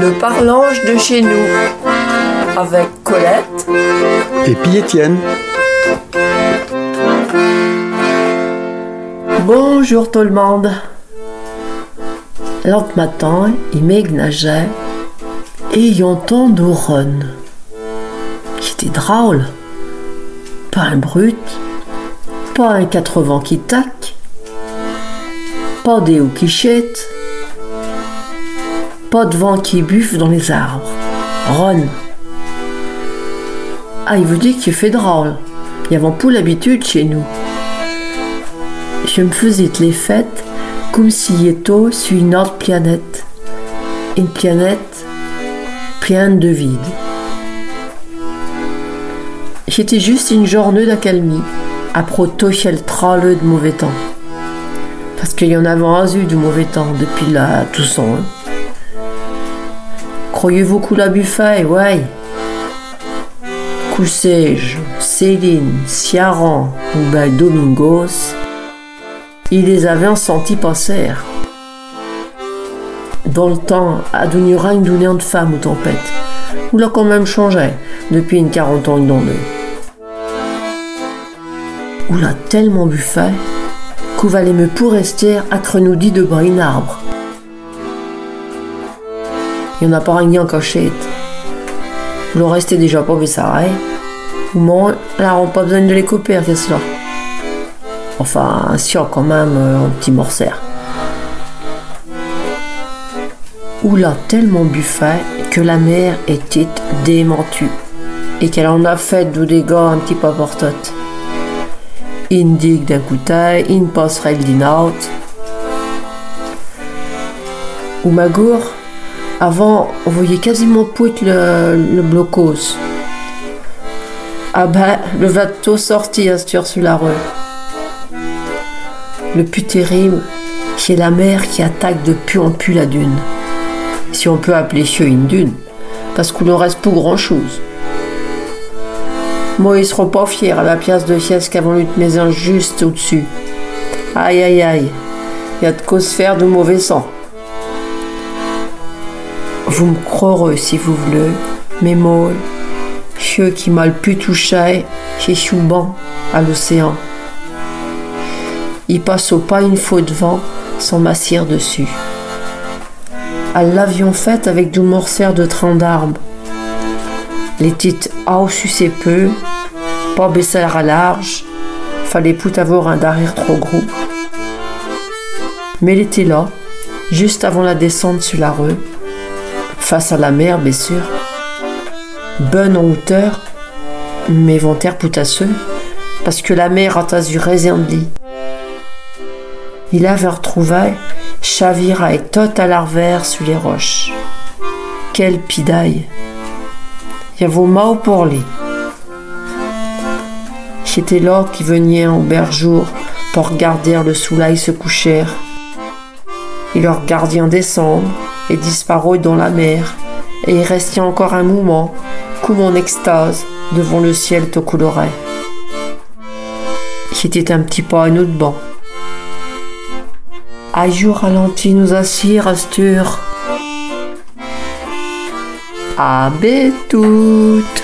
Le parlange de chez nous avec Colette et puis Étienne. Bonjour tout le monde. L'autre matin, il m'égnageait et y entend d'Oron. Qui était drôle. Pas un brut, pas un 80 qui tac, pas des hauts qui chettent, de vent qui buffe dans les arbres. Ron. Ah, il vous dit qu'il fait drôle. Il n'y pas l'habitude chez nous. Je me faisais les fêtes comme si était sur une autre planète. Une planète pleine de vide. C'était juste une journée d'accalmie, protocher le traleux de mauvais temps. Parce qu'il y en avait eu du mauvais temps depuis la Toussaint. Croyez-vous que la buffet, ouais. Coussège, Céline, Ciaran ou ben Domingos, il les avait en senti passer. Dans le temps, à une donnée de femme ou tempête, ou l'a quand même changé depuis une quarantaine d'années. Ou l'a tellement buffet qu'on valait me pour rester à crenoudi de un arbre. Il n'y en a pas rien en cachette. Le reste est déjà pas ça, Ou moins, là, on pas besoin de les couper, c'est cela. Enfin, sûr quand même, euh, un petit morceau. Ou l'a tellement buffet que la mère était démentue et qu'elle en a fait de dégâts un petit peu portote. Une digue d'un couteil, une passerelle d'une autre. Ou ma gourde, avant, on voyait quasiment pas le, blocos. Ah ben, le bateau sorti à sur la rue. Le plus terrible, c'est la mer qui attaque de pu en pu la dune. Si on peut appeler ça une dune, parce qu'il ne reste pas grand chose. Moi, ils seront pas fiers à la pièce de sieste qu'avant eu de maison juste au-dessus. Aïe aïe aïe, il y a de quoi se faire de mauvais sang. Vous me croirez si vous voulez, mais moi, ceux qui m'a le plus touché, c'est à l'océan. Il passe au pas une fois de vent sans m'assire dessus. À l'avion fait avec du morceau de train d'arbres. Les titres a sucé peu, pas baisser à large, fallait pas avoir un derrière trop gros. Mais il était là, juste avant la descente sur la rue, face à la mer, bien sûr. Bonne en hauteur, mais ventaire poutasseux, parce que la mer a de lit. Il avait retrouvé chavira et total arvers sur les roches. Quel pidaille! Y a vos mains pour lui. C'était là qui venait au berjour pour regarder le soleil se coucher. Il leur gardien descendre et disparut dans la mer, et il restait encore un moment, comme en extase, devant le ciel tout coloré. C'était un petit pas à notre banc. À jour ralenti nous assire Astur. À toutes